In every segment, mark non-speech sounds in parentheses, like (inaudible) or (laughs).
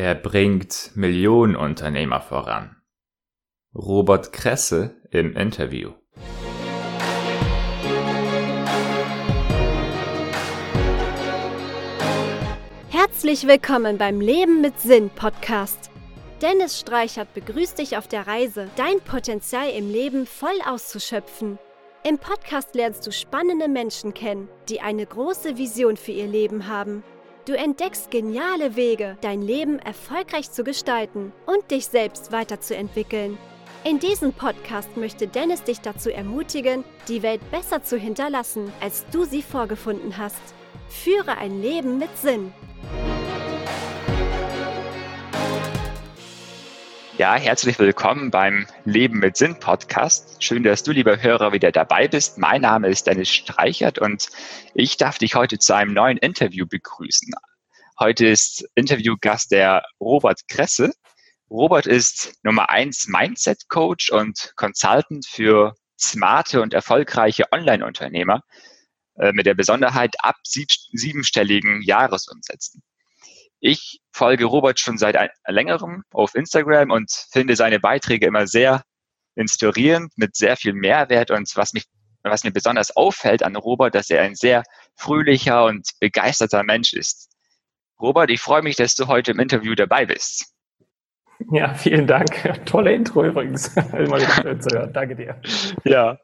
Er bringt Millionenunternehmer voran. Robert Kresse im Interview. Herzlich willkommen beim Leben mit Sinn Podcast. Dennis Streichert begrüßt dich auf der Reise, dein Potenzial im Leben voll auszuschöpfen. Im Podcast lernst du spannende Menschen kennen, die eine große Vision für ihr Leben haben. Du entdeckst geniale Wege, dein Leben erfolgreich zu gestalten und dich selbst weiterzuentwickeln. In diesem Podcast möchte Dennis dich dazu ermutigen, die Welt besser zu hinterlassen, als du sie vorgefunden hast. Führe ein Leben mit Sinn. Ja, herzlich willkommen beim Leben mit Sinn Podcast. Schön, dass du, lieber Hörer, wieder dabei bist. Mein Name ist Dennis Streichert und ich darf dich heute zu einem neuen Interview begrüßen. Heute ist Interviewgast der Robert Kresse. Robert ist Nummer eins Mindset Coach und Consultant für smarte und erfolgreiche Online-Unternehmer äh, mit der Besonderheit ab siebenstelligen Jahresumsätzen. Ich folge Robert schon seit längerem auf Instagram und finde seine Beiträge immer sehr inspirierend, mit sehr viel Mehrwert. Und was mich, was mir besonders auffällt an Robert, dass er ein sehr fröhlicher und begeisterter Mensch ist. Robert, ich freue mich, dass du heute im Interview dabei bist. Ja, vielen Dank. Tolle Intro übrigens. (laughs) (laughs) Danke dir. Ja.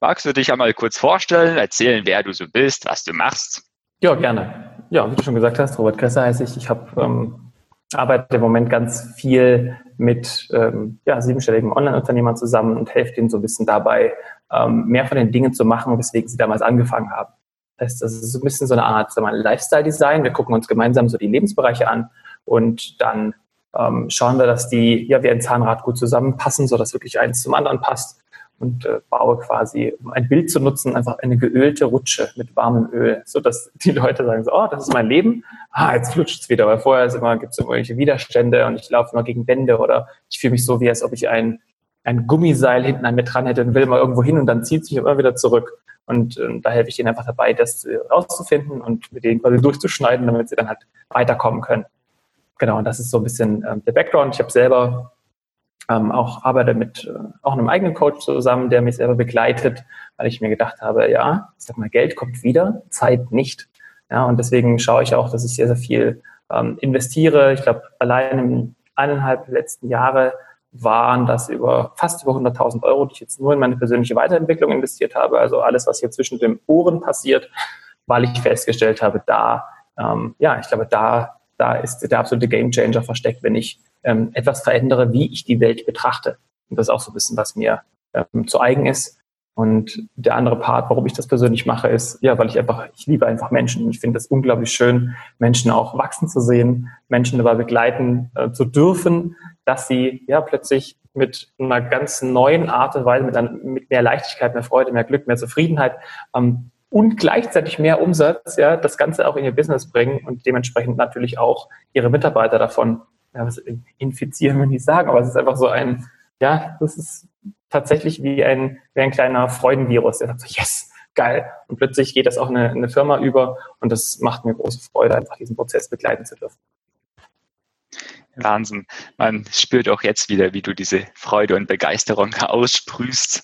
Magst du dich einmal kurz vorstellen, erzählen, wer du so bist, was du machst? Ja, gerne ja, wie du schon gesagt hast, Robert Kresser heiße ich. Ich habe ähm, arbeite im Moment ganz viel mit ähm, ja, siebenstelligen Online-Unternehmern zusammen und helfe denen so ein bisschen dabei, ähm, mehr von den Dingen zu machen, weswegen sie damals angefangen haben. Das heißt, das ist so ein bisschen so eine Art Lifestyle-Design. Wir gucken uns gemeinsam so die Lebensbereiche an und dann ähm, schauen wir, dass die ja wie ein Zahnrad gut zusammenpassen, so dass wirklich eins zum anderen passt und äh, baue quasi, um ein Bild zu nutzen, einfach eine geölte Rutsche mit warmem Öl, so dass (laughs) die Leute sagen so, oh, das ist mein Leben, ah, jetzt flutscht es wieder, weil vorher immer, gibt es irgendwelche Widerstände und ich laufe immer gegen Wände oder ich fühle mich so, wie als ob ich ein, ein Gummiseil hinten an mir dran hätte und will mal irgendwo hin und dann zieht es mich immer wieder zurück. Und äh, da helfe ich denen einfach dabei, das äh, rauszufinden und mit denen quasi durchzuschneiden, damit sie dann halt weiterkommen können. Genau, und das ist so ein bisschen äh, der Background. Ich habe selber ähm, auch arbeite mit äh, auch einem eigenen Coach zusammen, der mich selber begleitet, weil ich mir gedacht habe, ja, ich sag mal, Geld kommt wieder, Zeit nicht. Ja, und deswegen schaue ich auch, dass ich sehr, sehr viel ähm, investiere. Ich glaube, allein in eineinhalb letzten Jahre waren das über fast über 100.000 Euro, die ich jetzt nur in meine persönliche Weiterentwicklung investiert habe. Also alles, was hier zwischen den Ohren passiert, weil ich festgestellt habe, da, ähm, ja, ich glaube, da, da ist der absolute Gamechanger versteckt, wenn ich ähm, etwas verändere, wie ich die Welt betrachte. Und das ist auch so ein bisschen, was mir ähm, zu eigen ist. Und der andere Part, warum ich das persönlich mache, ist, ja, weil ich einfach, ich liebe einfach Menschen. Ich finde es unglaublich schön, Menschen auch wachsen zu sehen, Menschen dabei begleiten äh, zu dürfen, dass sie ja plötzlich mit einer ganz neuen Art und Weise, mit, einer, mit mehr Leichtigkeit, mehr Freude, mehr Glück, mehr Zufriedenheit ähm, und gleichzeitig mehr Umsatz, ja, das Ganze auch in ihr Business bringen und dementsprechend natürlich auch ihre Mitarbeiter davon ja, was infizieren wir nicht sagen, aber es ist einfach so ein, ja, das ist tatsächlich wie ein, wie ein kleiner Freudenvirus, der sagt so, yes, geil. Und plötzlich geht das auch eine, eine Firma über und das macht mir große Freude, einfach diesen Prozess begleiten zu dürfen. Wahnsinn. Man spürt auch jetzt wieder, wie du diese Freude und Begeisterung (laughs) aussprühst.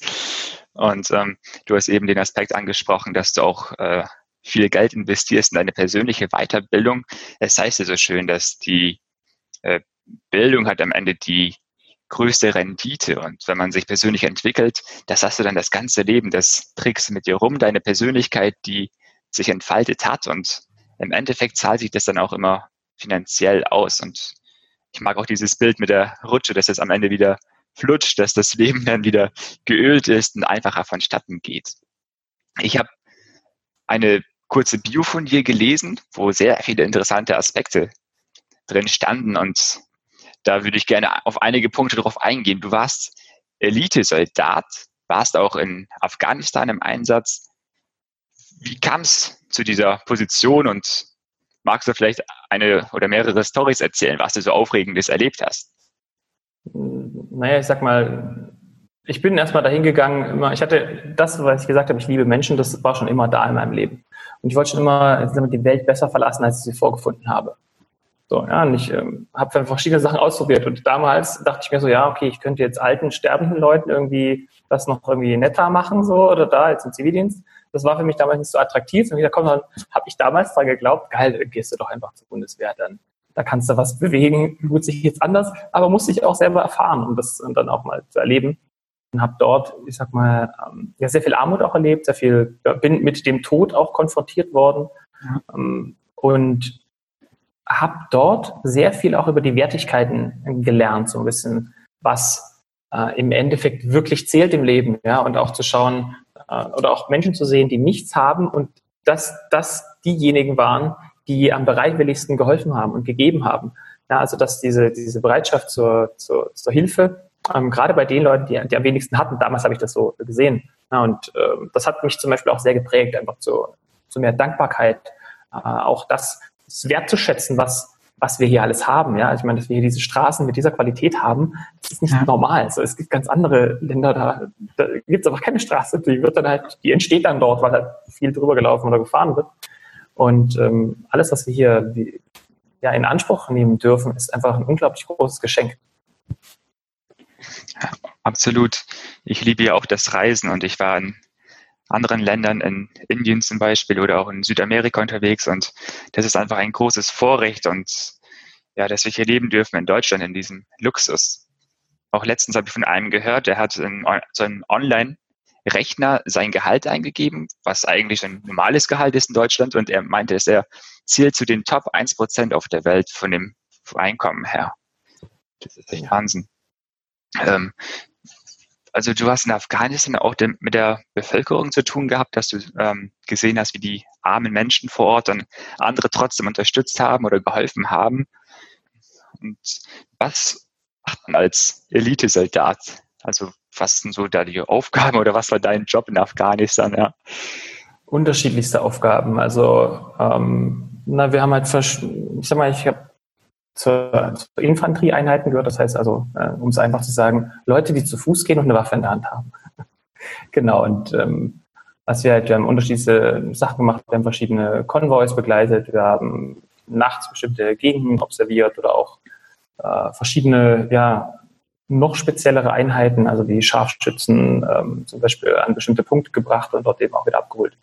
Und ähm, du hast eben den Aspekt angesprochen, dass du auch äh, viel Geld investierst in deine persönliche Weiterbildung. Es heißt ja so schön, dass die Bildung hat am Ende die größte Rendite. Und wenn man sich persönlich entwickelt, das hast du dann das ganze Leben, das trägst du mit dir rum, deine Persönlichkeit, die sich entfaltet hat. Und im Endeffekt zahlt sich das dann auch immer finanziell aus. Und ich mag auch dieses Bild mit der Rutsche, dass es am Ende wieder flutscht, dass das Leben (laughs) dann wieder geölt ist und einfacher vonstatten geht. Ich habe eine kurze Bio von dir gelesen, wo sehr viele interessante Aspekte drin standen. Und da würde ich gerne auf einige Punkte drauf eingehen. Du warst Elite-Soldat, warst auch in Afghanistan im Einsatz. Wie kam es zu dieser Position und magst du vielleicht eine oder mehrere Stories erzählen, was du so Aufregendes erlebt hast? Naja, ich sag mal, ich bin erstmal dahin gegangen, ich hatte das, was ich gesagt habe, ich liebe Menschen, das war schon immer da in meinem Leben. Und ich wollte schon immer die Welt besser verlassen, als ich sie vorgefunden habe. So, ja, und ich ähm, habe verschiedene Sachen ausprobiert. Und damals dachte ich mir so, ja, okay, ich könnte jetzt alten, sterbenden Leuten irgendwie das noch irgendwie netter machen, so oder da, jetzt im Zivildienst. Das war für mich damals nicht so attraktiv. Und wieder kommt dann, habe ich damals dran geglaubt, geil, gehst du doch einfach zur Bundeswehr, dann da kannst du was bewegen, gut sich jetzt anders, aber musste ich auch selber erfahren, um das dann auch mal zu erleben. Und habe dort, ich sag mal, ähm, ja, sehr viel Armut auch erlebt, sehr viel, bin mit dem Tod auch konfrontiert worden. Ja. Ähm, und habe dort sehr viel auch über die Wertigkeiten gelernt, so ein bisschen, was äh, im Endeffekt wirklich zählt im Leben, ja, und auch zu schauen äh, oder auch Menschen zu sehen, die nichts haben und dass das diejenigen waren, die am bereitwilligsten geholfen haben und gegeben haben. Ja, also dass diese, diese Bereitschaft zur, zur, zur Hilfe, ähm, gerade bei den Leuten, die, die am wenigsten hatten, damals habe ich das so gesehen. Ja, und ähm, das hat mich zum Beispiel auch sehr geprägt, einfach zu, zu mehr Dankbarkeit, äh, auch das, das wertzuschätzen, was, was wir hier alles haben. Ja, ich meine, dass wir hier diese Straßen mit dieser Qualität haben, das ist nicht ja. normal. Also es gibt ganz andere Länder, da, da gibt es aber keine Straße, die wird dann halt, die entsteht dann dort, weil halt viel drüber gelaufen oder gefahren wird. Und ähm, alles, was wir hier wie, ja, in Anspruch nehmen dürfen, ist einfach ein unglaublich großes Geschenk. Ja, absolut. Ich liebe ja auch das Reisen und ich war in anderen Ländern, in Indien zum Beispiel oder auch in Südamerika unterwegs und das ist einfach ein großes Vorrecht und ja, dass wir hier leben dürfen in Deutschland in diesem Luxus. Auch letztens habe ich von einem gehört, der hat so einen Online- Rechner sein Gehalt eingegeben, was eigentlich ein normales Gehalt ist in Deutschland. Und er meinte, dass er zählt zu den Top 1% auf der Welt von dem Einkommen her. Das ist echt Wahnsinn. Ähm, also du hast in Afghanistan auch dem, mit der Bevölkerung zu tun gehabt, dass du ähm, gesehen hast, wie die armen Menschen vor Ort dann andere trotzdem unterstützt haben oder geholfen haben. Und was macht man als Elitesoldat? Also was sind so da die Aufgaben oder was war dein Job in Afghanistan? Ja. Unterschiedlichste Aufgaben. Also ähm, na, wir haben halt, ich sag mal, ich habe zur, zur Infanterieeinheiten gehört. Das heißt also, äh, um es einfach zu sagen, Leute, die zu Fuß gehen und eine Waffe in der Hand haben. (laughs) genau. Und ähm, was wir halt, wir haben unterschiedliche Sachen gemacht. Wir haben verschiedene Konvois begleitet. Wir haben nachts bestimmte Gegenden observiert oder auch äh, verschiedene ja, noch speziellere Einheiten, also wie Scharfschützen ähm, zum Beispiel an bestimmte Punkte gebracht und dort eben auch wieder abgeholt.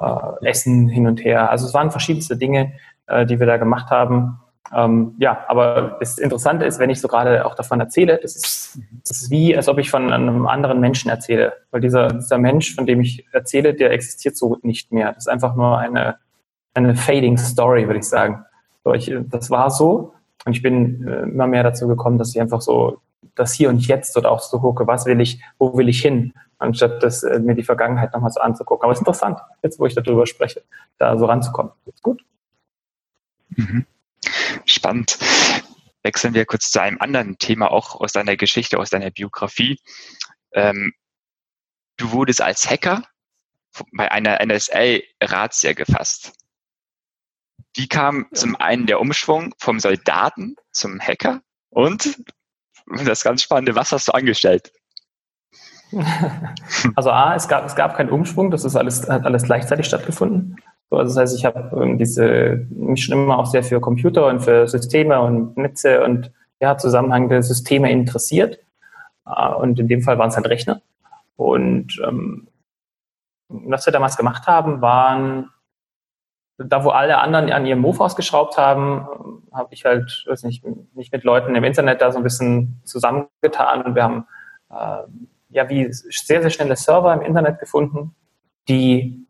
Äh, Essen hin und her. Also es waren verschiedenste Dinge, äh, die wir da gemacht haben. Ähm, ja, aber das Interessante ist, wenn ich so gerade auch davon erzähle, das ist, das ist wie, als ob ich von einem anderen Menschen erzähle. Weil dieser, dieser Mensch, von dem ich erzähle, der existiert so nicht mehr. Das ist einfach nur eine, eine fading Story, würde ich sagen. So, ich, das war so. Und ich bin äh, immer mehr dazu gekommen, dass ich einfach so das Hier und Jetzt dort auch zu gucke, was will ich, wo will ich hin, anstatt das, äh, mir die Vergangenheit nochmal so anzugucken. Aber es ist interessant, jetzt wo ich darüber spreche, da so ranzukommen. Ist gut. Mhm. Spannend. Wechseln wir kurz zu einem anderen Thema, auch aus deiner Geschichte, aus deiner Biografie. Ähm, du wurdest als Hacker bei einer NSA-Razzia gefasst. Wie kam zum einen der Umschwung vom Soldaten zum Hacker und (laughs) das ganz Spannende, was hast du angestellt? (laughs) Also A, es gab, es gab keinen Umschwung, das ist alles, hat alles gleichzeitig Also das heißt, ich habe ähm, diese, mich schon immer auch sehr für Computer und für Systeme und Netze und ja, zusammenhängende Systeme interessiert. Äh, und in dem Fall waren es halt Rechner. Und ähm, was wir damals gemacht haben, waren da wo alle anderen an ihrem Mofos geschraubt haben, habe ich halt, weiß nicht, mich mit Leuten im Internet da so ein bisschen zusammengetan und wir haben äh, ja wie sehr, sehr schnelle Server im Internet gefunden, die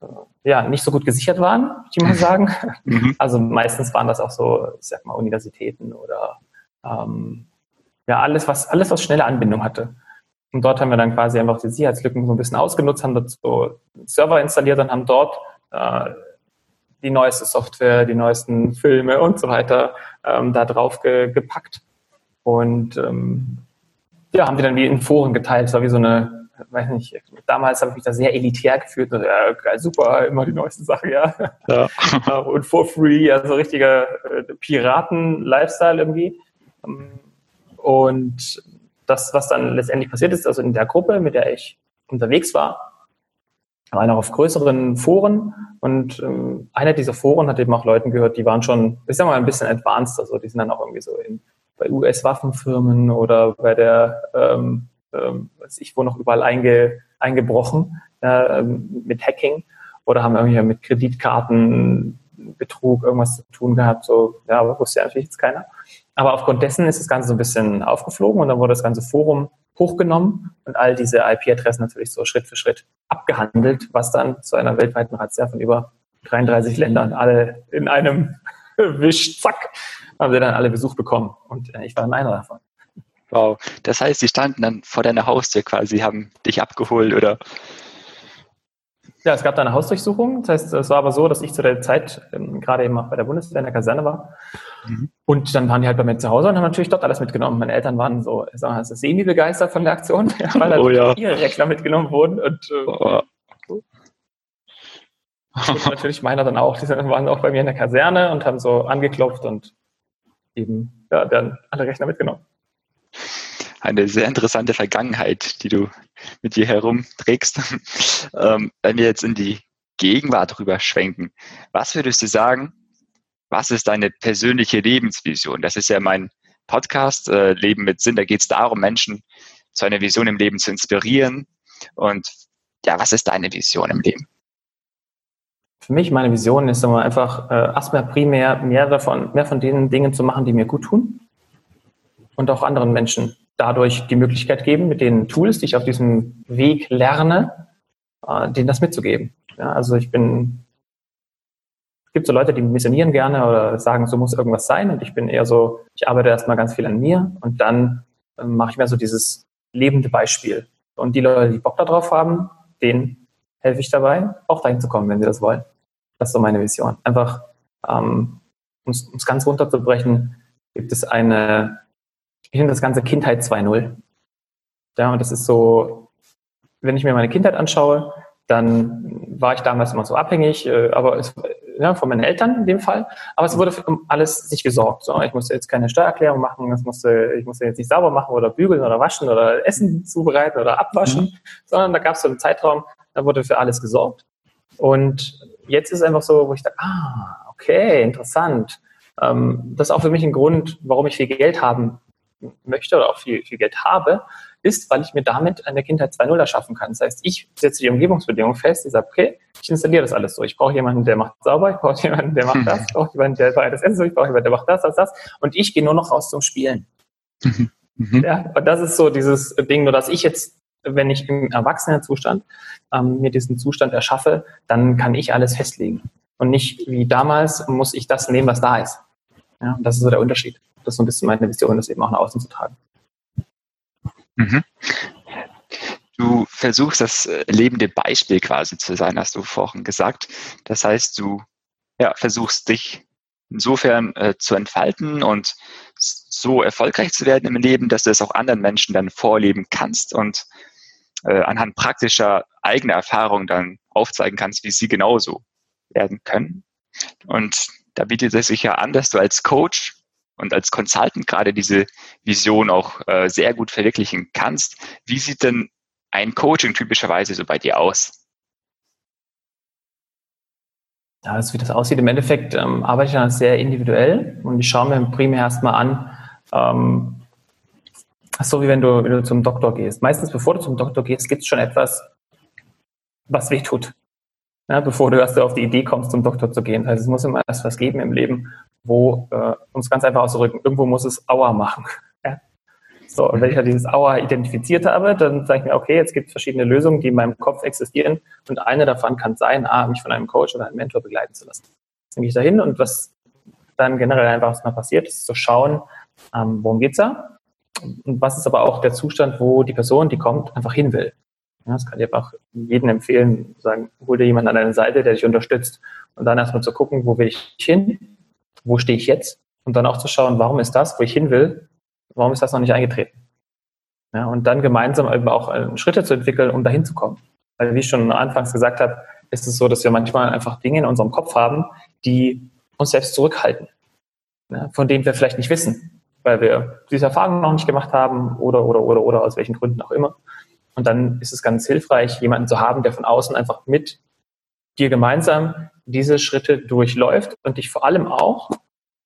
äh, ja nicht so gut gesichert waren, ich mal (laughs) sagen. Mhm. Also meistens waren das auch so, ich sag mal, Universitäten oder ähm, ja, alles, was, alles, was schnelle Anbindung hatte. Und dort haben wir dann quasi einfach die Sicherheitslücken so ein bisschen ausgenutzt, haben dort so Server installiert und haben dort äh, die neueste Software, die neuesten Filme und so weiter ähm, da drauf ge gepackt. Und ähm, ja, haben die dann wie in Foren geteilt. Das war wie so eine, weiß nicht, damals habe ich mich da sehr elitär gefühlt. Und, geil, super, immer die neuesten Sachen, ja. ja. (laughs) und for free, also richtiger äh, Piraten-Lifestyle irgendwie. Und das, was dann letztendlich passiert ist, also in der Gruppe, mit der ich unterwegs war, war noch auf größeren Foren und ähm, einer dieser Foren hat eben auch Leuten gehört, die waren schon, ich sag mal, ein bisschen advanced, also die sind dann auch irgendwie so in, bei US-Waffenfirmen oder bei der, ähm, ähm, weiß ich, wo noch überall einge, eingebrochen äh, mit Hacking oder haben irgendwie mit Kreditkartenbetrug irgendwas zu tun gehabt, so, ja, aber wusste ja natürlich jetzt keiner. Aber aufgrund dessen ist das Ganze so ein bisschen aufgeflogen und dann wurde das ganze Forum hochgenommen und all diese IP-Adressen natürlich so Schritt für Schritt abgehandelt, was dann zu einer weltweiten Razzia von über 33 Ländern alle in einem (laughs) Wisch, zack, haben sie dann alle Besuch bekommen. Und äh, ich war einer davon. Wow. Das heißt, sie standen dann vor deiner Haustür quasi, haben dich abgeholt oder? Ja, es gab da eine Hausdurchsuchung. Das heißt, es war aber so, dass ich zu der Zeit ähm, gerade eben auch bei der Bundeswehr in der Kaserne war. Mhm. Und dann waren die halt bei mir zu Hause und haben natürlich dort alles mitgenommen. Meine Eltern waren so, sagen wir mal, semi-begeistert von der Aktion, (laughs) weil halt oh, ja. ihre Rechner mitgenommen wurden. Und, äh, oh. und natürlich meiner dann auch. Die waren auch bei mir in der Kaserne und haben so angeklopft und eben ja, dann alle Rechner mitgenommen. Eine sehr interessante Vergangenheit, die du mit dir herumträgst. (laughs) ähm, wenn wir jetzt in die Gegenwart rüber schwenken, was würdest du sagen, was ist deine persönliche Lebensvision? Das ist ja mein Podcast, äh, Leben mit Sinn. Da geht es darum, Menschen zu einer Vision im Leben zu inspirieren. Und ja, was ist deine Vision im Leben? Für mich, meine Vision ist immer einfach äh, erstmal primär mehr davon, mehr von den Dingen zu machen, die mir gut tun und auch anderen Menschen dadurch die Möglichkeit geben, mit den Tools, die ich auf diesem Weg lerne, äh, denen das mitzugeben. Ja, also ich bin, es gibt so Leute, die missionieren gerne oder sagen, so muss irgendwas sein und ich bin eher so, ich arbeite erstmal ganz viel an mir und dann äh, mache ich mir so dieses lebende Beispiel. Und die Leute, die Bock darauf haben, denen helfe ich dabei, auch dahin zu kommen, wenn sie das wollen. Das ist so meine Vision. Einfach, ähm, um es ganz runterzubrechen, gibt es eine, ich nenne das ganze Kindheit 2.0. Ja, und das ist so, wenn ich mir meine Kindheit anschaue, dann war ich damals immer so abhängig, äh, aber es, ja, von meinen Eltern in dem Fall. Aber es wurde um alles sich gesorgt. So, ich musste jetzt keine Steuererklärung machen, es musste, ich musste jetzt nicht sauber machen oder bügeln oder waschen oder Essen zubereiten oder abwaschen, mhm. sondern da gab es so einen Zeitraum, da wurde für alles gesorgt. Und jetzt ist es einfach so, wo ich dachte, ah, okay, interessant. Ähm, das ist auch für mich ein Grund, warum ich viel Geld haben möchte oder auch viel, viel Geld habe, ist, weil ich mir damit eine Kindheit 2.0 erschaffen kann. Das heißt, ich setze die Umgebungsbedingungen fest, ich sage, okay, ich installiere das alles so. Ich brauche jemanden, der macht sauber, ich brauche jemanden, der macht das, (laughs) ich brauche jemanden, der bereitet das Essen so, ich brauche jemanden, der macht das, das, das. Und ich gehe nur noch raus zum Spielen. Mhm. Mhm. Ja, und das ist so dieses Ding, nur dass ich jetzt wenn ich im Erwachsenenzustand ähm, mir diesen Zustand erschaffe, dann kann ich alles festlegen. Und nicht wie damals muss ich das nehmen, was da ist. Ja, das ist so der Unterschied. Das ist so ein bisschen meine Vision, das eben auch nach außen zu tragen. Mhm. Du versuchst das äh, lebende Beispiel quasi zu sein, hast du vorhin gesagt. Das heißt, du ja, versuchst dich insofern äh, zu entfalten und so erfolgreich zu werden im Leben, dass du es auch anderen Menschen dann vorleben kannst und äh, anhand praktischer eigener Erfahrungen dann aufzeigen kannst, wie sie genauso werden können. Und da bietet es sich ja an, dass du als Coach und als Consultant gerade diese Vision auch äh, sehr gut verwirklichen kannst. Wie sieht denn ein Coaching typischerweise so bei dir aus? Ja, also wie das aussieht, im Endeffekt ähm, arbeite ich dann sehr individuell und ich schaue mir primär erstmal an, ähm, so wie wenn du, wenn du zum Doktor gehst. Meistens, bevor du zum Doktor gehst, gibt es schon etwas, was weh tut. Ja, bevor du erst auf die Idee kommst, zum Doktor zu gehen. Also es muss immer erst was geben im Leben, wo, äh, es ganz einfach auszudrücken, irgendwo muss es Aua machen. (laughs) Ja? So, und wenn ich halt dieses Aua identifiziert habe, dann sage ich mir, okay, jetzt gibt es verschiedene Lösungen, die in meinem Kopf existieren und eine davon kann sein, ah, mich von einem Coach oder einem Mentor begleiten zu lassen. Dann gehe ich da hin und was dann generell einfach was mal passiert, ist zu schauen, ähm, worum geht's da? Und was ist aber auch der Zustand, wo die Person, die kommt, einfach hin will. Ja, das kann ich einfach jedem empfehlen, sagen, hol dir jemanden an deine Seite, der dich unterstützt. Und dann erstmal zu gucken, wo will ich hin? Wo stehe ich jetzt? Und dann auch zu schauen, warum ist das, wo ich hin will, warum ist das noch nicht eingetreten? Ja, und dann gemeinsam eben auch äh, Schritte zu entwickeln, um dahin zu kommen. Weil wie ich schon anfangs gesagt habe, ist es so, dass wir manchmal einfach Dinge in unserem Kopf haben, die uns selbst zurückhalten, ja, von denen wir vielleicht nicht wissen weil wir diese Erfahrung noch nicht gemacht haben oder, oder, oder, oder aus welchen Gründen auch immer. Und dann ist es ganz hilfreich, jemanden zu haben, der von außen einfach mit dir gemeinsam diese Schritte durchläuft und dich vor allem auch,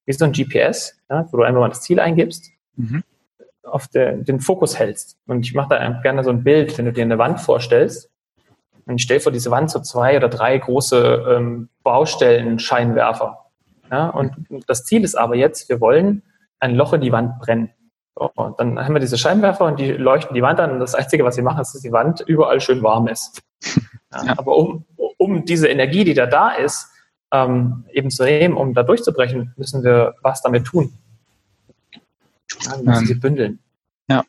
wie so ein GPS, ja, wo du einfach mal das Ziel eingibst, mhm. auf der, den Fokus hältst. Und ich mache da gerne so ein Bild, wenn du dir eine Wand vorstellst, und ich stell vor diese Wand so zwei oder drei große ähm, Baustellen-Scheinwerfer. Ja, und das Ziel ist aber jetzt, wir wollen ein Loch in die Wand brennen. So, und dann haben wir diese Scheinwerfer und die leuchten die Wand an und das Einzige, was sie machen, ist, dass die Wand überall schön warm ist. (laughs) Ja. Aber um, um diese Energie, die da da ist, ähm, eben zu nehmen, um da durchzubrechen, müssen wir was damit tun. Ja, wir müssen ähm, sie bündeln. Ja.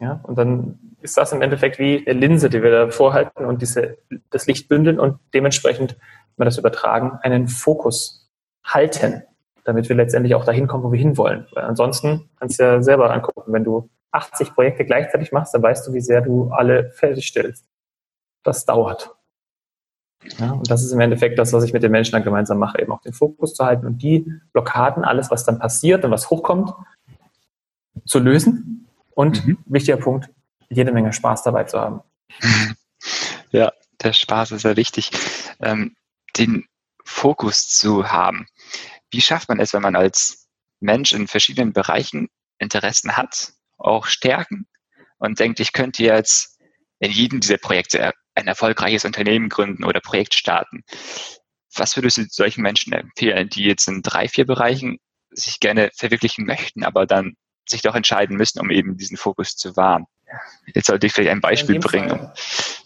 Ja, und dann ist das im Endeffekt wie eine Linse, die wir da vorhalten und diese, das Licht bündeln und dementsprechend, wenn wir das übertragen, einen Fokus halten, damit wir letztendlich auch dahin kommen, wo wir hinwollen. Weil ansonsten kannst du ja selber angucken, wenn du 80 Projekte gleichzeitig machst, dann weißt du, wie sehr du alle fertigstellst. Das dauert. Ja, und das ist im Endeffekt das, was ich mit den Menschen dann gemeinsam mache, eben auch den Fokus zu halten und die Blockaden, alles, was dann passiert und was hochkommt, zu lösen. Und mhm. wichtiger Punkt, jede Menge Spaß dabei zu haben. Ja, der Spaß ist sehr wichtig. Ähm, den Fokus zu haben. Wie schafft man es, wenn man als Mensch in verschiedenen Bereichen Interessen hat, auch Stärken und denkt, ich könnte jetzt in jedem dieser Projekte ein erfolgreiches Unternehmen gründen oder Projekt starten. Was würdest du solchen Menschen empfehlen, die jetzt in drei, vier Bereichen sich gerne verwirklichen möchten, aber dann sich doch entscheiden müssen, um eben diesen Fokus zu wahren? Jetzt sollte ich vielleicht ein Beispiel bringen.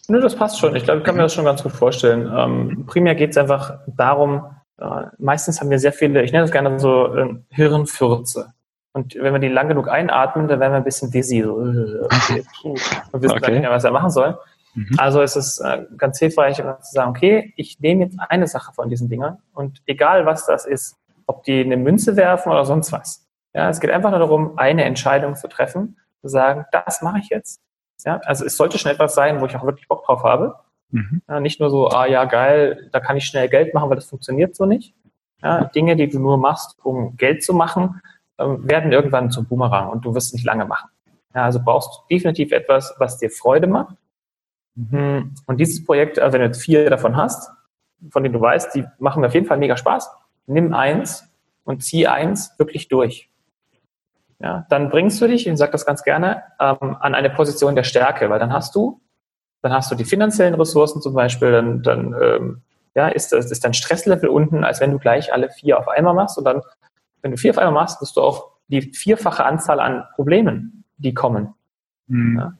Nö, das passt schon. Ich glaube, ich kann mir das schon ganz gut vorstellen. Ähm, primär geht es einfach darum, äh, meistens haben wir sehr viele, ich nenne das gerne so äh, Hirnfürze. Und wenn wir die lang genug einatmen, dann werden wir ein bisschen dizzy. So, äh, okay, und wissen okay. nicht mehr, was er machen soll. Mhm. Also es ist äh, ganz hilfreich, zu sagen, okay, ich nehme jetzt eine Sache von diesen Dingern und egal was das ist, ob die eine Münze werfen oder sonst was. Ja, es geht einfach nur darum, eine Entscheidung zu treffen, zu sagen, das mache ich jetzt. Ja, also es sollte schon etwas sein, wo ich auch wirklich Bock drauf habe. Mhm. Ja, nicht nur so, ah ja, geil, da kann ich schnell Geld machen, weil das funktioniert so nicht. Ja, Dinge, die du nur machst, um Geld zu machen, ähm, werden irgendwann zum Boomerang und du wirst nicht lange machen. Ja, also brauchst du definitiv etwas, was dir Freude macht. Und dieses Projekt, also wenn du jetzt vier davon hast, von denen du weißt, die machen mir auf jeden Fall mega Spaß, nimm eins und zieh eins wirklich durch. Ja, dann bringst du dich, ich sage das ganz gerne, ähm, an eine Position der Stärke, weil dann hast du, dann hast du die finanziellen Ressourcen zum Beispiel, dann, dann ähm, ja, ist, das, ist dein Stresslevel unten, als wenn du gleich alle vier auf einmal machst. Und dann, wenn du vier auf einmal machst, wirst du auch die vierfache Anzahl an Problemen, die kommen, mhm. ja,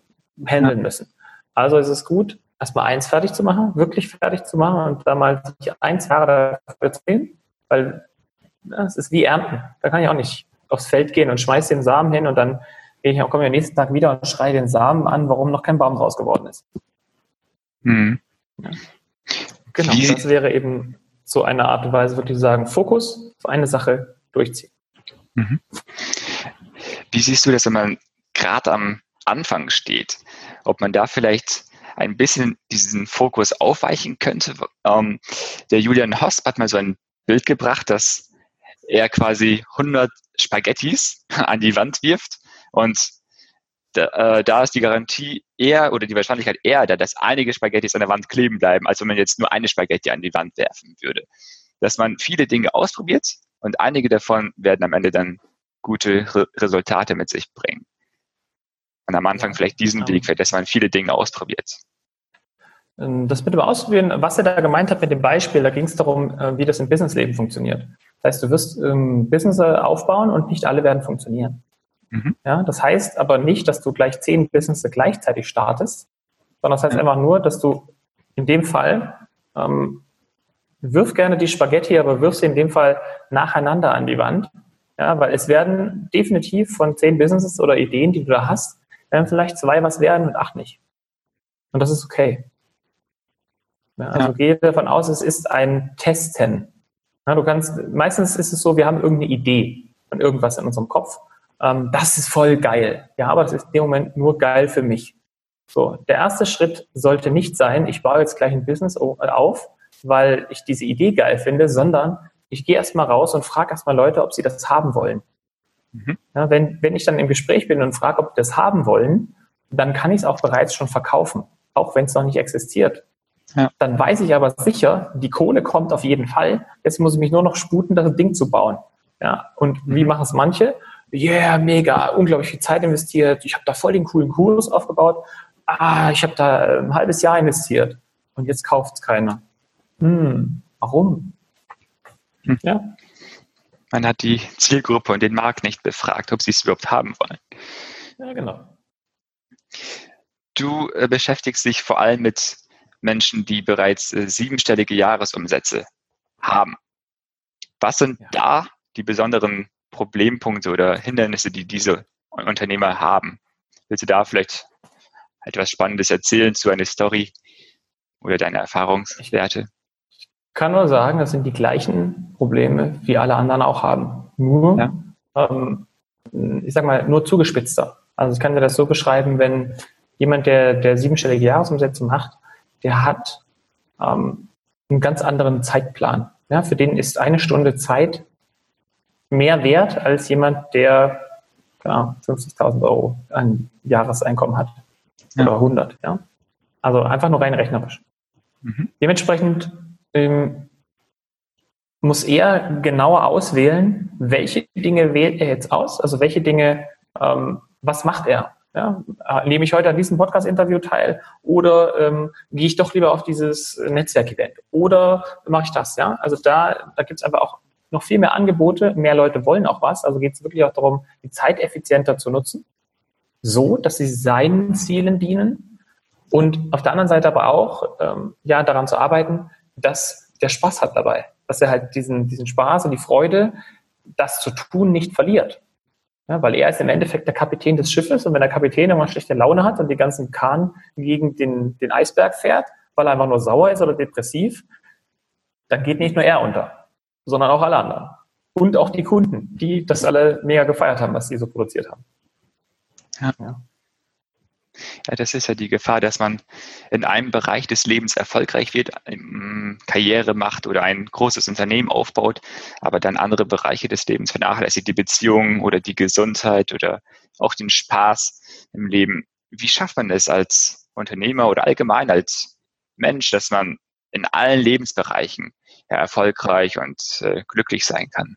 handeln ja. müssen. Also ist es gut, erstmal eins fertig zu machen, wirklich fertig zu machen und da mal eins Jahre dafür zu gehen, weil es ist wie Ernten. Da kann ich auch nicht aufs Feld gehen und schmeiß den Samen hin und dann gehe ich, komme ich am nächsten Tag wieder und schreie den Samen an, warum noch kein Baum draus geworden ist. Mhm. Ja. Genau, wie? das wäre eben so eine Art und Weise, würde ich sagen, Fokus auf eine Sache durchziehen. Mhm. Wie siehst du das, wenn man gerade am Anfang steht? ob man da vielleicht ein bisschen diesen Fokus aufweichen könnte. Ähm, der Julian Hosp hat mal so ein Bild gebracht, dass er quasi 100 Spaghettis (laughs) an die Wand wirft und da, äh, da ist die Garantie eher oder die Wahrscheinlichkeit eher da, dass einige Spaghettis an der Wand kleben bleiben, als wenn man jetzt nur eine Spaghetti an die Wand werfen würde. Dass man viele Dinge ausprobiert und einige davon werden am Ende dann gute Re Resultate mit sich bringen und am Anfang vielleicht diesen Weg fährt, dass man viele Dinge ausprobiert. Ähm, das mit dem Ausprobieren, was er da gemeint hat mit dem Beispiel, da ging es darum, äh, wie das im Businessleben funktioniert. Das heißt, du wirst ähm, Business aufbauen und nicht alle werden funktionieren. Mhm. Ja, das heißt aber nicht, dass du gleich zehn Business gleichzeitig startest, sondern das heißt mhm. einfach nur, dass du in dem Fall ähm, wirf gerne die Spaghetti, aber wirf sie in dem Fall nacheinander an die Wand. Ja, weil es werden definitiv von zehn Businesses oder Ideen, die du da hast, werden vielleicht zwei was werden und acht nicht. Und das ist okay. Ja, also ja. gehe davon aus, es ist ein Testen. Ja, du kannst, meistens ist es so, wir haben irgendeine Idee von irgendwas in unserem Kopf. Ähm, das ist voll geil. Ja, aber das ist in dem Moment nur geil für mich. So, der erste Schritt sollte nicht sein, ich baue jetzt gleich ein Business auf, weil ich diese Idee geil finde, sondern ich gehe erstmal raus und frage erstmal Leute, ob sie das haben wollen. Mhm. Ja, wenn, wenn ich dann im Gespräch bin und frage, ob die das haben wollen, dann kann ich es auch bereits schon verkaufen, auch wenn es noch nicht existiert. Ja. Dann weiß ich aber sicher, die Kohle kommt auf jeden Fall. Jetzt muss ich mich nur noch sputen, das Ding zu bauen. Ja, und wie mhm. machen es manche? Yeah, mega, unglaublich viel Zeit investiert. Ich habe da voll den coolen Kurs aufgebaut. Ah, ich habe da ein halbes Jahr investiert und jetzt kauft es keiner. Hm, warum? Hm. Ja. Man hat die Zielgruppe und den Markt nicht befragt, ob sie es überhaupt haben wollen. Ja, genau. Du äh, beschäftigst dich vor allem mit Menschen, die bereits äh, siebenstellige Jahresumsätze haben. Was sind ja. da die besonderen Problempunkte oder Hindernisse, die diese Unternehmer haben? Willst du da vielleicht etwas Spannendes erzählen zu einer Story oder deine Erfahrungswerte? Ich kann nur sagen, das sind die gleichen Probleme, wie alle anderen auch haben. Nur, ja. ähm, ich sag mal, nur zugespitzter. Also ich kann dir das so beschreiben, wenn jemand, der, der siebenstellige Jahresumsätze macht, der hat ähm, einen ganz anderen Zeitplan. Ja, für den ist eine Stunde Zeit mehr wert als jemand, der ja, 50.000 Euro an Jahreseinkommen hat. Ja. Oder 100. Ja? Also einfach nur rein rechnerisch. Mhm. Dementsprechend ähm, muss er genauer auswählen, welche Dinge wählt er jetzt aus, also welche Dinge, ähm, was macht er? Ja, nehme ich heute an diesem Podcast-Interview teil oder ähm, gehe ich doch lieber auf dieses Netzwerk-Event oder mache ich das? Ja, also da, da gibt es einfach auch noch viel mehr Angebote, mehr Leute wollen auch was. Also geht es wirklich auch darum, die Zeit effizienter zu nutzen, so dass sie seinen Zielen dienen und auf der anderen Seite aber auch ähm, ja daran zu arbeiten, dass der Spaß hat dabei, dass er halt diesen diesen Spaß und die Freude, das zu tun, nicht verliert. Ja, weil er ist im Endeffekt der Kapitän des Schiffes und wenn der Kapitän immer schlechte Laune hat und die ganzen Kahn gegen den, den Eisberg fährt, weil er einfach nur sauer ist oder depressiv, dann geht nicht nur er unter, sondern auch alle anderen. Und auch die Kunden, die das alle mega gefeiert haben, was sie so produziert haben. Ja. Ja. Das ist ja die Gefahr, dass man in einem Bereich des Lebens erfolgreich wird, Karriere macht oder ein großes Unternehmen aufbaut, aber dann andere Bereiche des Lebens vernachlässigt, die Beziehungen oder die Gesundheit oder auch den Spaß im Leben. Wie schafft man es als Unternehmer oder allgemein als Mensch, dass man in allen Lebensbereichen ja, erfolgreich und äh, glücklich sein kann?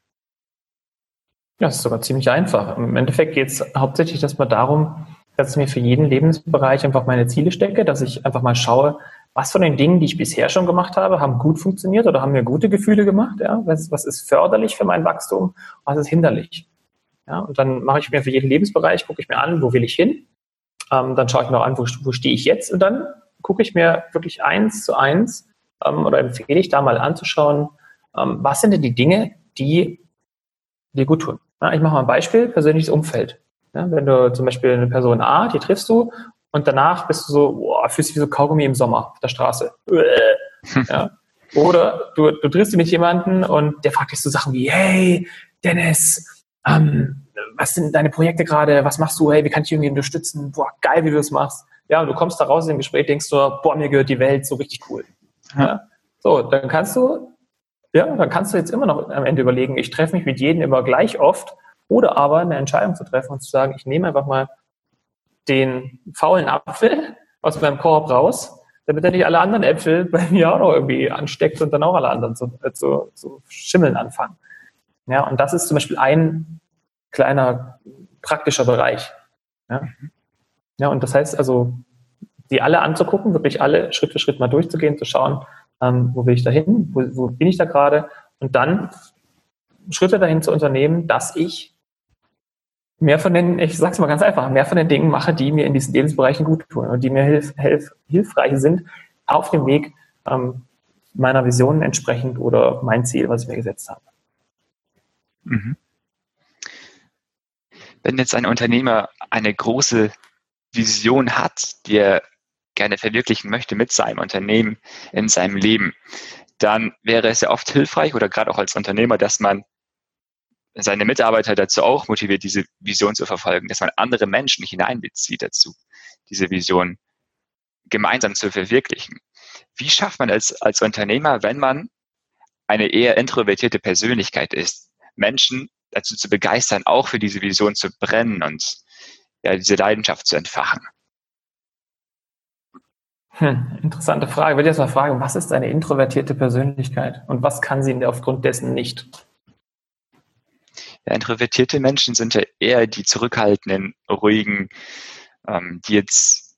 Ja, das ist sogar ziemlich einfach. Im Endeffekt geht es hauptsächlich erstmal darum, dass ich mir für jeden Lebensbereich einfach meine Ziele stecke, dass ich einfach mal schaue, was von den Dingen, die ich bisher schon gemacht habe, haben gut funktioniert oder haben mir gute Gefühle gemacht, ja, was, was ist förderlich für mein Wachstum, was ist hinderlich. Ja, und dann mache ich mir für jeden Lebensbereich, gucke ich mir an, wo will ich hin, ähm, dann schaue ich mir auch an, wo, wo stehe ich jetzt und dann gucke ich mir wirklich eins zu eins ähm, oder empfehle ich da mal anzuschauen, ähm, was sind denn die Dinge, die dir gut tun. Ja, ich mache mal ein Beispiel, persönliches Umfeld. Ja, wenn du zum Beispiel eine Person A, die triffst du und danach bist du so, boah, fühlst dich wie so Kaugummi im Sommer auf der Straße. (laughs) Ja. Oder du, du triffst dich mit jemandem und der fragt dich so Sachen wie, hey, Dennis, ähm, was sind deine Projekte gerade? Was machst du? Hey, wie kann ich irgendwie unterstützen? Boah, geil, wie du das machst. Ja, und du kommst da raus in dem Gespräch, denkst du, boah, mir gehört die Welt, so richtig cool. Ja. So, dann kannst du, ja, dann kannst du jetzt immer noch am Ende überlegen, ich treffe mich mit jedem immer gleich oft oder aber eine Entscheidung zu treffen und zu sagen, ich nehme einfach mal den faulen Apfel aus meinem Korb raus, damit er nicht alle anderen Äpfel (laughs) bei mir auch noch irgendwie ansteckt und dann auch alle anderen zu, äh, zu, zu schimmeln anfangen. Ja, und das ist zum Beispiel ein kleiner praktischer Bereich. Ja, ja und das heißt also, die alle anzugucken, wirklich alle Schritt für Schritt mal durchzugehen, zu schauen, ähm, wo will ich da hin, wo, wo bin ich da gerade und dann Schritte dahin zu unternehmen, dass ich mehr von den, ich sag's mal ganz einfach, mehr von den Dingen mache, die mir in diesen Lebensbereichen gut tun und die mir hilf, hilf, hilfreich sind auf dem Weg ähm, meiner Vision entsprechend oder mein Ziel, was ich mir gesetzt habe. Mhm. Wenn jetzt ein Unternehmer eine große Vision hat, die er gerne verwirklichen möchte mit seinem Unternehmen in seinem Leben, dann wäre es ja oft hilfreich oder gerade auch als Unternehmer, dass man seine Mitarbeiter dazu auch motiviert, diese Vision zu verfolgen, dass man andere Menschen hineinbezieht dazu, diese Vision gemeinsam zu verwirklichen. Wie schafft man es als Unternehmer, wenn man eine eher introvertierte Persönlichkeit ist, Menschen dazu zu begeistern, auch für diese Vision zu brennen und ja, diese Leidenschaft zu entfachen? Hm, interessante Frage. Ich würde jetzt mal fragen, was ist eine introvertierte Persönlichkeit und was kann sie aufgrund dessen nicht? Ja, introvertierte Menschen sind ja eher die zurückhaltenden, ruhigen, ähm, die jetzt,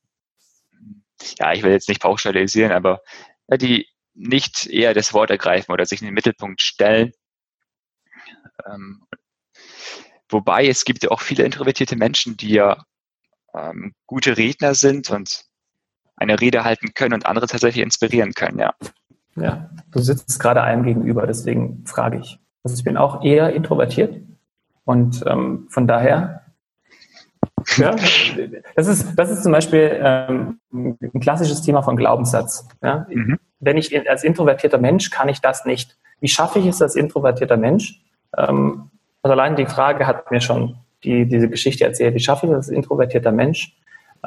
ja, ich will jetzt nicht pauschalisieren, aber ja, die nicht eher das Wort ergreifen oder sich in den Mittelpunkt stellen. Ähm, wobei es gibt ja auch viele introvertierte Menschen, die ja ähm, gute Redner sind und eine Rede halten können und andere tatsächlich inspirieren können, ja. Ja, du sitzt gerade einem gegenüber, deswegen frage ich. Also ich bin auch eher introvertiert und ähm, von daher, ja, das ist, das ist zum Beispiel ähm, ein klassisches Thema von Glaubenssatz. Ja? Mhm. Wenn ich als introvertierter Mensch kann ich das nicht. Wie schaffe ich es als introvertierter Mensch? Ähm, also allein die Frage hat mir schon die, diese Geschichte erzählt. Wie schaffe ich es als introvertierter Mensch,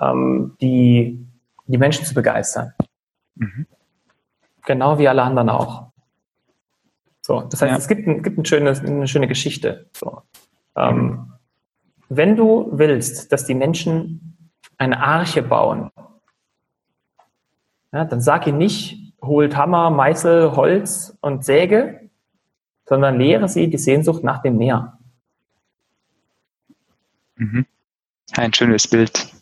ähm, die die Menschen zu begeistern. Mhm. Genau wie alle anderen auch. So, das heißt, ja. es gibt, ein, gibt ein schönes, eine schöne Geschichte. So. Ähm, wenn du willst, dass die Menschen eine Arche bauen, ja, dann sag ihnen nicht, holt Hammer, Meißel, Holz und Säge, sondern lehre sie die Sehnsucht nach dem Meer. Mhm. Ein schönes Bild.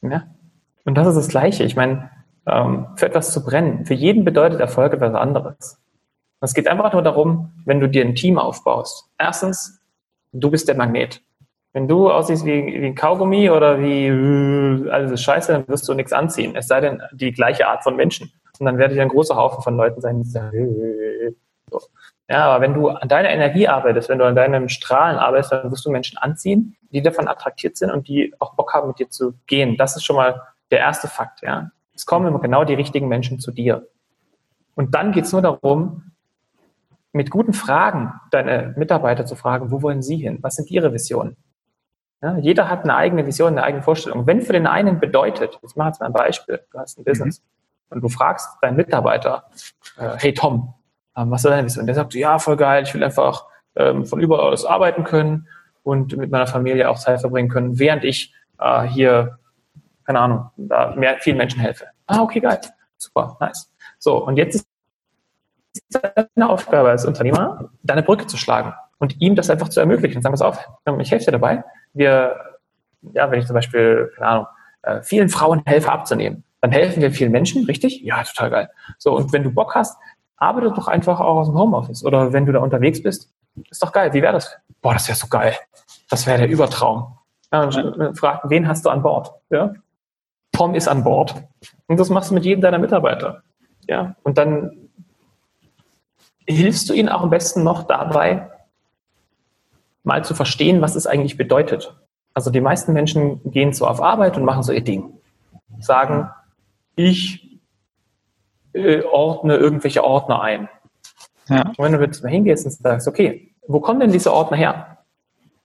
Ja. Und das ist das Gleiche. Ich meine, ähm, für etwas zu brennen, für jeden bedeutet Erfolg etwas anderes. Es geht einfach nur darum, wenn du dir ein Team aufbaust. Erstens, du bist der Magnet. Wenn du aussiehst wie, wie ein Kaugummi oder wie alles ist scheiße, dann wirst du nichts anziehen. Es sei denn, die gleiche Art von Menschen. Und dann werde ich ein großer Haufen von Leuten sein, die sagen, so. Ja, aber wenn du an deiner Energie arbeitest, wenn du an deinem Strahlen arbeitest, dann wirst du Menschen anziehen, die davon attraktiert sind und die auch Bock haben, mit dir zu gehen. Das ist schon mal der erste Fakt, ja. Es kommen immer genau die richtigen Menschen zu dir. Und dann geht es nur darum, mit guten Fragen deine Mitarbeiter zu fragen, wo wollen sie hin? Was sind ihre Visionen? Ja, jeder hat eine eigene Vision, eine eigene Vorstellung. Wenn für den einen bedeutet, ich mache jetzt mal ein Beispiel, du hast ein Business mhm. und du fragst deinen Mitarbeiter, äh, hey Tom, ähm, was ist deine Vision? Der sagt, ja, voll geil, ich will einfach ähm, von überall aus arbeiten können und mit meiner Familie auch Zeit verbringen können, während ich äh, hier keine Ahnung, da mehr, vielen Menschen helfe. Ah, okay, geil. Super, nice. So, und jetzt ist deine Aufgabe als Unternehmer, deine Brücke zu schlagen und ihm das einfach zu ermöglichen. Sagen wir es auf, ich helfe dir dabei. Wir, ja, wenn ich zum Beispiel, keine Ahnung, äh, vielen Frauen helfe abzunehmen, dann helfen wir vielen Menschen, richtig? Ja, total geil. So, und wenn du Bock hast, arbeite doch einfach auch aus dem Homeoffice. Oder wenn du da unterwegs bist, ist doch geil. Wie wäre das? Boah, das wäre so geil. Das wäre der Übertraum. Ja, und frag, wen hast du an Bord? Ja? Tom ist an Bord. Und das machst du mit jedem deiner Mitarbeiter. Ja, und dann hilfst du ihnen auch am besten noch dabei, mal zu verstehen, was es eigentlich bedeutet. Also die meisten Menschen gehen so auf Arbeit und machen so ihr Ding. Sagen, ich äh, ordne irgendwelche Ordner ein. Ja. Und wenn du jetzt mal hingehst und sagst, okay, wo kommen denn diese Ordner her?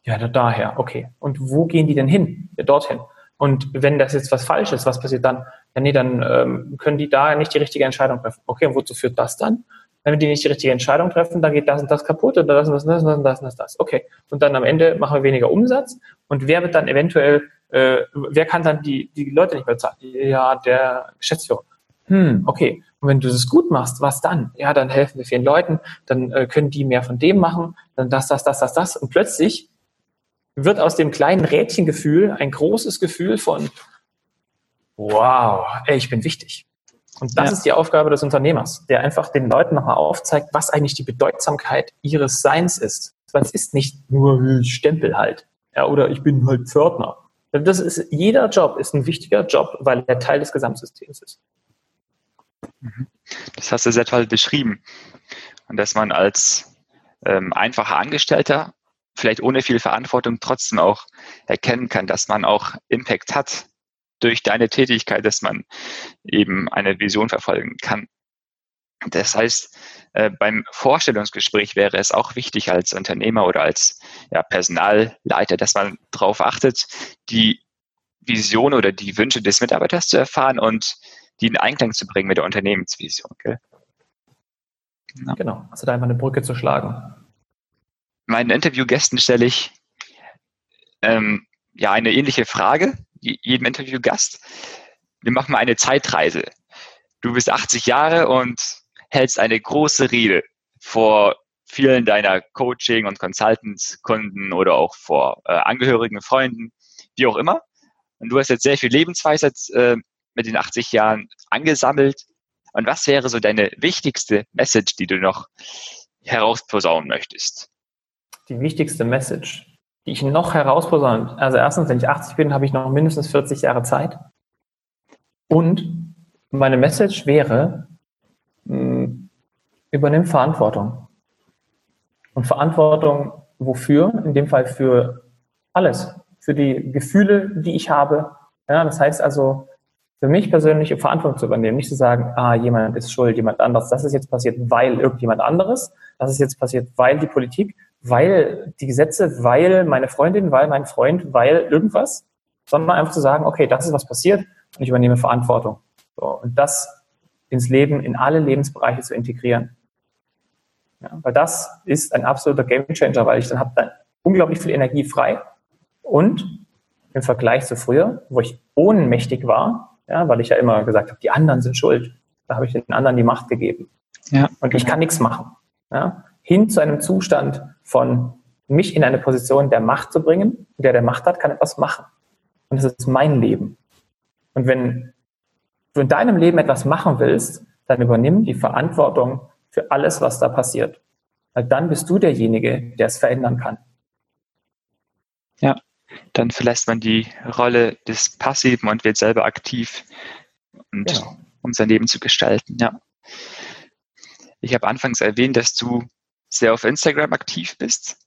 Ja, daher, okay. Und wo gehen die denn hin? Ja, dorthin. Und wenn das jetzt was falsch ist, was passiert dann? Ja, nee, dann ähm, können die da nicht die richtige Entscheidung treffen. Okay, und wozu führt das dann? Wenn die nicht die richtige Entscheidung treffen, dann geht das und das kaputt oder das und das und das und das und das, das. Okay. Und dann am Ende machen wir weniger Umsatz. Und wer wird dann eventuell, äh, wer kann dann die, die Leute nicht mehr zahlen? Ja, der Geschäftsführer. Hm, okay. Und wenn du das gut machst, was dann? Ja, dann helfen wir vielen Leuten, dann äh, können die mehr von dem machen, dann das, das, das, das, das. Und plötzlich wird aus dem kleinen Rädchengefühl ein großes Gefühl von, wow, ey, ich bin wichtig. Und das ja. ist die Aufgabe des Unternehmers, der einfach den Leuten nochmal aufzeigt, was eigentlich die Bedeutsamkeit ihres Seins ist. Es ist nicht nur Stempel halt, ja, oder ich bin halt Pförtner. Das ist, jeder Job ist ein wichtiger Job, weil er Teil des Gesamtsystems ist. Mhm. Das hast du sehr toll beschrieben. Und dass man als ähm, einfacher Angestellter vielleicht ohne viel Verantwortung trotzdem auch erkennen kann, dass man auch Impact hat durch deine Tätigkeit, dass man eben eine Vision verfolgen kann. Das heißt, äh, beim Vorstellungsgespräch wäre es auch wichtig als Unternehmer oder als ja, Personalleiter, dass man darauf achtet, die Vision oder die Wünsche des Mitarbeiters zu erfahren und die in Einklang zu bringen mit der Unternehmensvision. Gell? Ja. Genau, also da einfach eine Brücke zu schlagen meinen Interviewgästen stelle ich ähm, ja eine ähnliche Frage, jedem Interviewgast. wir machen mal eine Zeitreise. Du bist 80 Jahre und hältst eine große Rede vor vielen deiner Coaching- und Consultants-Kunden oder auch vor äh, Angehörigen, Freunden, wie auch immer. Und du hast jetzt sehr viel Lebensweisheit äh, mit den 80 Jahren angesammelt. Und was wäre so deine wichtigste Message, die du noch herausposaunen möchtest? Die wichtigste Message, die ich noch herausposaunen. Also erstens, wenn ich 80 bin, habe ich noch mindestens 40 Jahre Zeit. Und meine Message wäre, übernimm Verantwortung. Und Verantwortung wofür? In dem Fall für alles. Für die Gefühle, die ich habe. Ja, das heißt also, für mich persönlich Verantwortung zu übernehmen, nicht zu sagen, ah, jemand ist schuld, jemand anderes, das ist jetzt passiert, weil irgendjemand anderes, das ist jetzt passiert, weil die Politik, weil die Gesetze, weil meine Freundin, weil mein Freund, weil irgendwas, sondern einfach zu sagen, okay, das ist was passiert und ich übernehme Verantwortung. So, und das ins Leben, in alle Lebensbereiche zu integrieren. Ja, weil das ist ein absoluter Gamechanger, weil ich dann habe dann unglaublich viel Energie frei und im Vergleich zu früher, wo ich ohnmächtig war, ja, weil ich ja immer gesagt habe, die anderen sind schuld, da habe ich den anderen die Macht gegeben. Ja, und ich kann nichts machen. Ja, hin zu einem Zustand von mich in eine Position der Macht zu bringen, der der Macht hat, kann etwas machen. Und das ist mein Leben. Und wenn du in deinem Leben etwas machen willst, dann übernimm die Verantwortung für alles, was da passiert. Weil dann bist du derjenige, der es verändern kann. Ja, dann verlässt man die Rolle des Passiven und wird selber aktiv und genau. um sein Leben zu gestalten. Ja. Ich habe anfangs erwähnt, dass du sehr auf Instagram aktiv bist.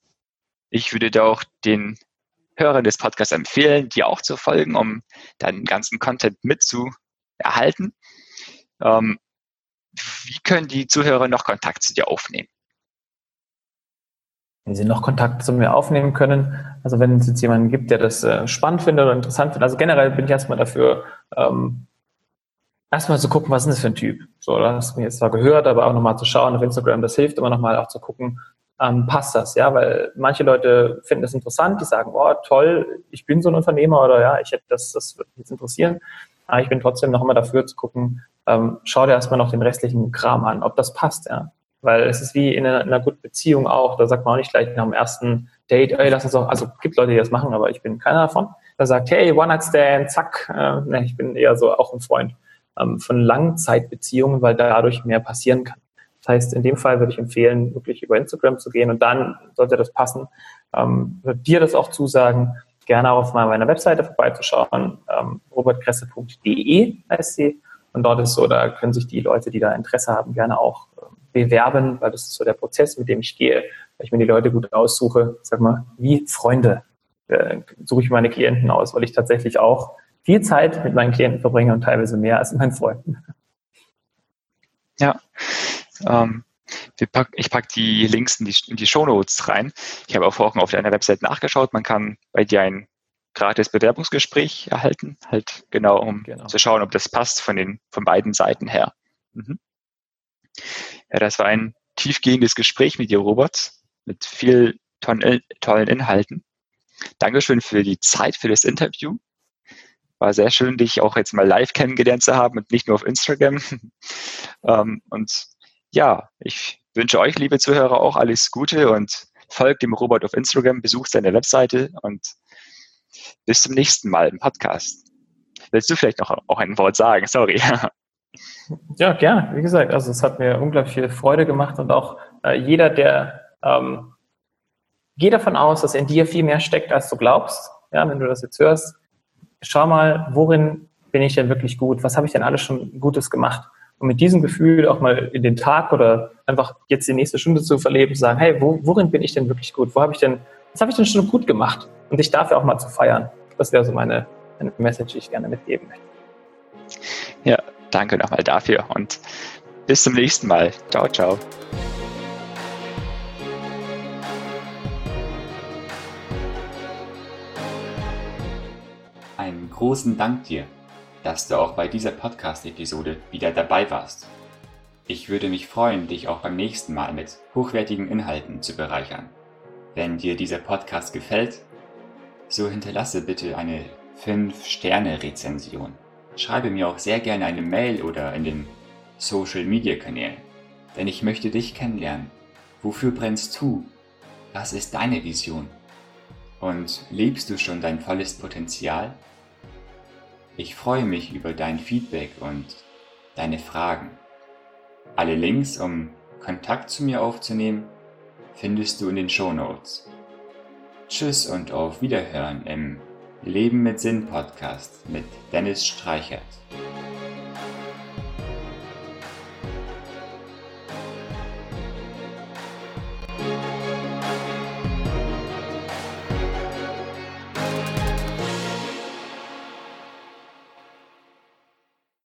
Ich würde da auch den Hörern des Podcasts empfehlen, dir auch zu folgen, um deinen ganzen Content mitzuerhalten. Ähm, wie können die Zuhörer noch Kontakt zu dir aufnehmen? Wenn sie noch Kontakt zu mir aufnehmen können, also wenn es jetzt jemanden gibt, der das äh, spannend findet oder interessant findet, also generell bin ich erstmal dafür, ähm, erstmal zu gucken, was ist das für ein Typ? So, das hast du mir jetzt zwar gehört, aber auch nochmal zu schauen auf Instagram, das hilft immer nochmal auch zu gucken, ähm, passt das, ja, weil manche Leute finden das interessant, die sagen, oh, toll, ich bin so ein Unternehmer oder ja, ich hätte das, das würde mich jetzt interessieren. Aber ich bin trotzdem noch immer dafür zu gucken, ähm, schau dir erstmal noch den restlichen Kram an, ob das passt, ja. Weil es ist wie in einer, in einer guten Beziehung auch, da sagt man auch nicht gleich nach dem ersten Date, ey, lass uns doch, also gibt Leute, die das machen, aber ich bin keiner davon. Da sagt, hey, One-Night-Stand, zack, äh, ne, ich bin eher so auch ein Freund ähm, von Langzeitbeziehungen, weil dadurch mehr passieren kann. Das heißt, in dem Fall würde ich empfehlen, wirklich über Instagram zu gehen und dann sollte das passen. Ähm, würde dir das auch zusagen, gerne auch auf meiner Webseite vorbeizuschauen. Ähm, robertkresse.de heißt sie. Und dort ist so, da können sich die Leute, die da Interesse haben, gerne auch ähm, bewerben, weil das ist so der Prozess, mit dem ich gehe, weil ich mir die Leute gut aussuche, sag mal, wie Freunde äh, suche ich meine Klienten aus, weil ich tatsächlich auch viel Zeit mit meinen Klienten verbringe und teilweise mehr als mit meinen Freunden. Ja, ähm, pack, ich packe die Links in die, in die Shownotes rein. Ich habe auch vorhin auf deiner Website nachgeschaut. Man kann bei dir ein gratis Bewerbungsgespräch erhalten, halt genau, um genau. zu schauen, ob das passt von den von beiden Seiten her. Mhm. Ja, das war ein tiefgehendes Gespräch mit dir, Robert, mit viel tollen, tollen Inhalten. Dankeschön für die Zeit für das Interview. War sehr schön, dich auch jetzt mal live kennengelernt zu haben und nicht nur auf Instagram. (laughs) ähm, und ja, ich wünsche euch, liebe Zuhörer, auch alles Gute und folgt dem Robert auf Instagram, besucht seine Webseite und bis zum nächsten Mal im Podcast. Willst du vielleicht noch auch ein Wort sagen? (laughs) Sorry. Ja, gerne. Wie gesagt, also es hat mir unglaublich viel Freude gemacht und auch äh, jeder, der ähm, geh davon aus, dass in dir viel mehr steckt, als du glaubst. Ja, wenn du das jetzt hörst, schau mal, worin bin ich denn wirklich gut? Was habe ich denn alles schon Gutes gemacht? Und mit diesem Gefühl auch mal in den Tag oder einfach jetzt die nächste Stunde zu verleben, zu sagen, hey, wo, worin bin ich denn wirklich gut? Wo habe ich denn, was habe ich denn schon gut gemacht? Und dich dafür auch mal zu feiern. Das wäre so meine, meine Message, die ich gerne mitgeben möchte. Ja, danke nochmal dafür und bis zum nächsten Mal. Ciao, ciao. Großen Dank dir dass du auch bei dieser Podcast-Episode wieder dabei warst. Ich würde mich freuen, dich auch beim nächsten Mal mit hochwertigen Inhalten zu bereichern. Wenn dir dieser Podcast gefällt, so hinterlasse bitte eine 5-Sterne-Rezension. schreibe mir auch sehr gerne eine Mail oder in den Social Media Kanälen, denn ich möchte dich kennenlernen. Wofür brennst du? Was ist deine Vision? Und lebst du schon dein volles Potenzial? Ich freue mich über dein Feedback und deine Fragen. Alle Links, um Kontakt zu mir aufzunehmen, findest du in den Show Notes. Tschüss und auf Wiederhören im Leben mit Sinn Podcast mit Dennis Streichert.